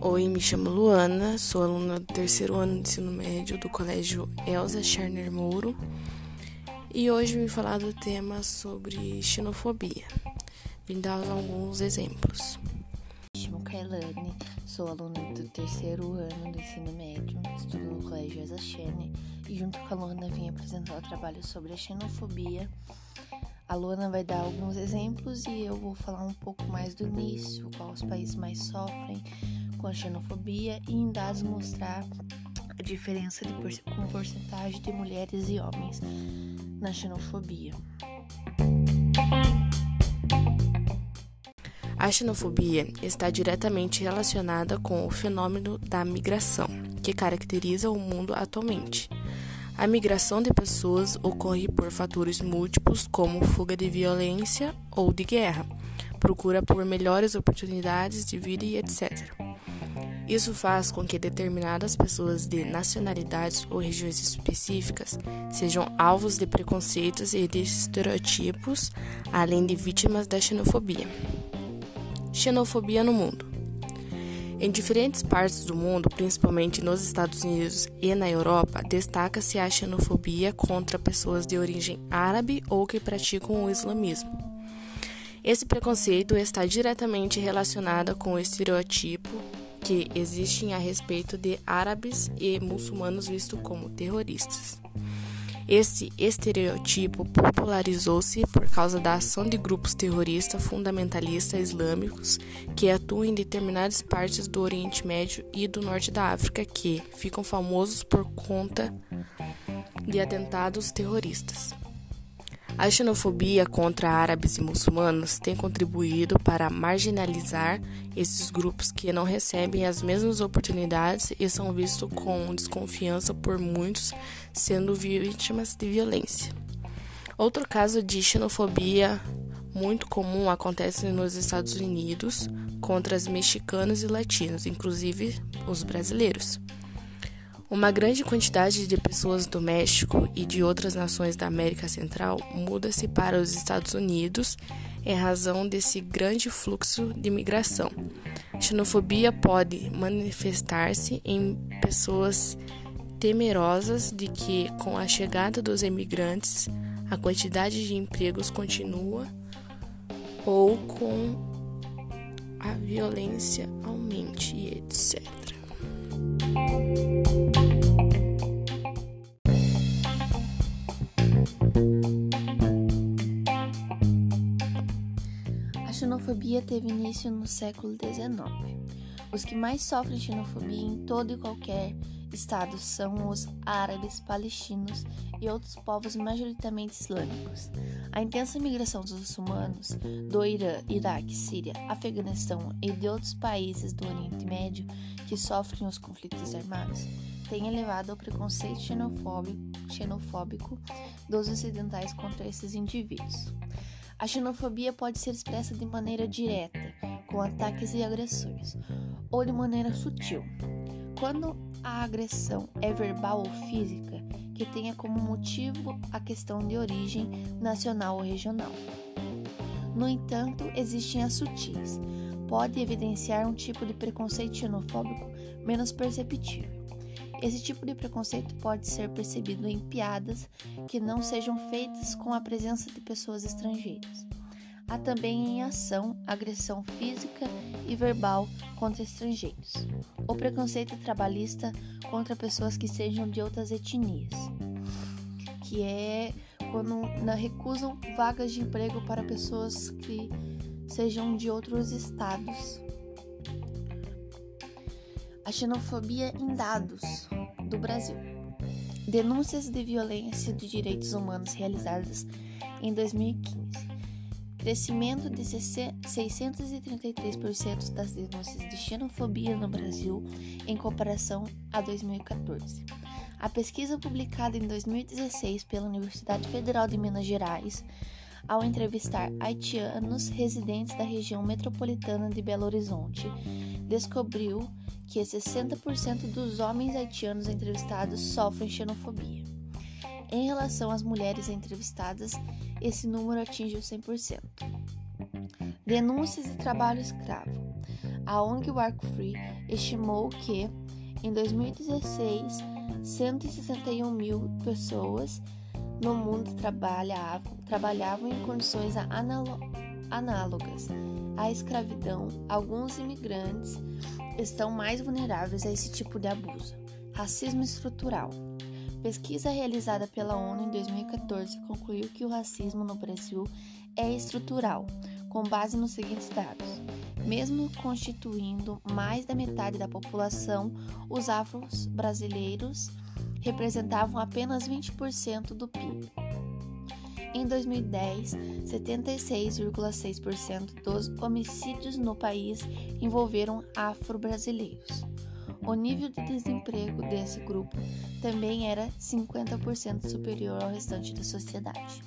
Oi, me chamo Luana, sou aluna do terceiro ano de ensino médio do Colégio Elza Scherner Mouro e hoje vim falar do tema sobre xenofobia. Vim dar alguns exemplos. Me chamo Kailane, sou aluna do terceiro ano do ensino médio, estudo no Colégio Elza Scherner e junto com a Luana vim apresentar o trabalho sobre a xenofobia. A Luana vai dar alguns exemplos e eu vou falar um pouco mais do início, quais os países mais sofrem com a xenofobia e em dados mostrar a diferença de por, com porcentagem de mulheres e homens na xenofobia. A xenofobia está diretamente relacionada com o fenômeno da migração, que caracteriza o mundo atualmente. A migração de pessoas ocorre por fatores múltiplos, como fuga de violência ou de guerra, procura por melhores oportunidades de vida e etc. Isso faz com que determinadas pessoas de nacionalidades ou regiões específicas sejam alvos de preconceitos e de estereotipos, além de vítimas da xenofobia. Xenofobia no mundo. Em diferentes partes do mundo, principalmente nos Estados Unidos e na Europa, destaca-se a xenofobia contra pessoas de origem árabe ou que praticam o islamismo. Esse preconceito está diretamente relacionado com o estereotipo que existem a respeito de árabes e muçulmanos vistos como terroristas. Esse estereotipo popularizou-se por causa da ação de grupos terroristas fundamentalistas islâmicos que atuam em determinadas partes do Oriente Médio e do Norte da África que ficam famosos por conta de atentados terroristas. A xenofobia contra árabes e muçulmanos tem contribuído para marginalizar esses grupos que não recebem as mesmas oportunidades e são vistos com desconfiança por muitos, sendo vítimas de violência. Outro caso de xenofobia muito comum acontece nos Estados Unidos contra os mexicanos e latinos, inclusive os brasileiros. Uma grande quantidade de pessoas do México e de outras nações da América Central muda-se para os Estados Unidos em razão desse grande fluxo de migração. xenofobia pode manifestar-se em pessoas temerosas de que, com a chegada dos imigrantes, a quantidade de empregos continua ou com a violência aumente, etc. xenofobia teve início no século XIX. Os que mais sofrem xenofobia em todo e qualquer estado são os árabes, palestinos e outros povos majoritariamente islâmicos. A intensa migração dos muçulmanos do Irã, Iraque, Síria, Afeganistão e de outros países do Oriente Médio que sofrem os conflitos armados tem elevado ao preconceito xenofóbico, xenofóbico dos ocidentais contra esses indivíduos. A xenofobia pode ser expressa de maneira direta, com ataques e agressões, ou de maneira sutil. Quando a agressão é verbal ou física, que tenha como motivo a questão de origem nacional ou regional. No entanto, existem as sutis. Pode evidenciar um tipo de preconceito xenofóbico menos perceptível. Esse tipo de preconceito pode ser percebido em piadas que não sejam feitas com a presença de pessoas estrangeiras. Há também em ação agressão física e verbal contra estrangeiros. O preconceito trabalhista contra pessoas que sejam de outras etnias, que é quando recusam vagas de emprego para pessoas que sejam de outros estados a xenofobia em dados do Brasil. Denúncias de violência de direitos humanos realizadas em 2015. Crescimento de 633% das denúncias de xenofobia no Brasil em comparação a 2014. A pesquisa publicada em 2016 pela Universidade Federal de Minas Gerais, ao entrevistar haitianos residentes da região metropolitana de Belo Horizonte, descobriu que 60% dos homens haitianos entrevistados sofrem xenofobia. Em relação às mulheres entrevistadas, esse número atinge o 100%. Denúncias de trabalho escravo. A ONG Work Free estimou que, em 2016, 161 mil pessoas no mundo trabalhavam, trabalhavam em condições análogas à escravidão. Alguns imigrantes estão mais vulneráveis a esse tipo de abuso. Racismo estrutural. Pesquisa realizada pela ONU em 2014 concluiu que o racismo no Brasil é estrutural, com base nos seguintes dados. Mesmo constituindo mais da metade da população, os afros brasileiros representavam apenas 20% do PIB. Em 2010, 76,6% dos homicídios no país envolveram afro-brasileiros. O nível de desemprego desse grupo também era 50% superior ao restante da sociedade.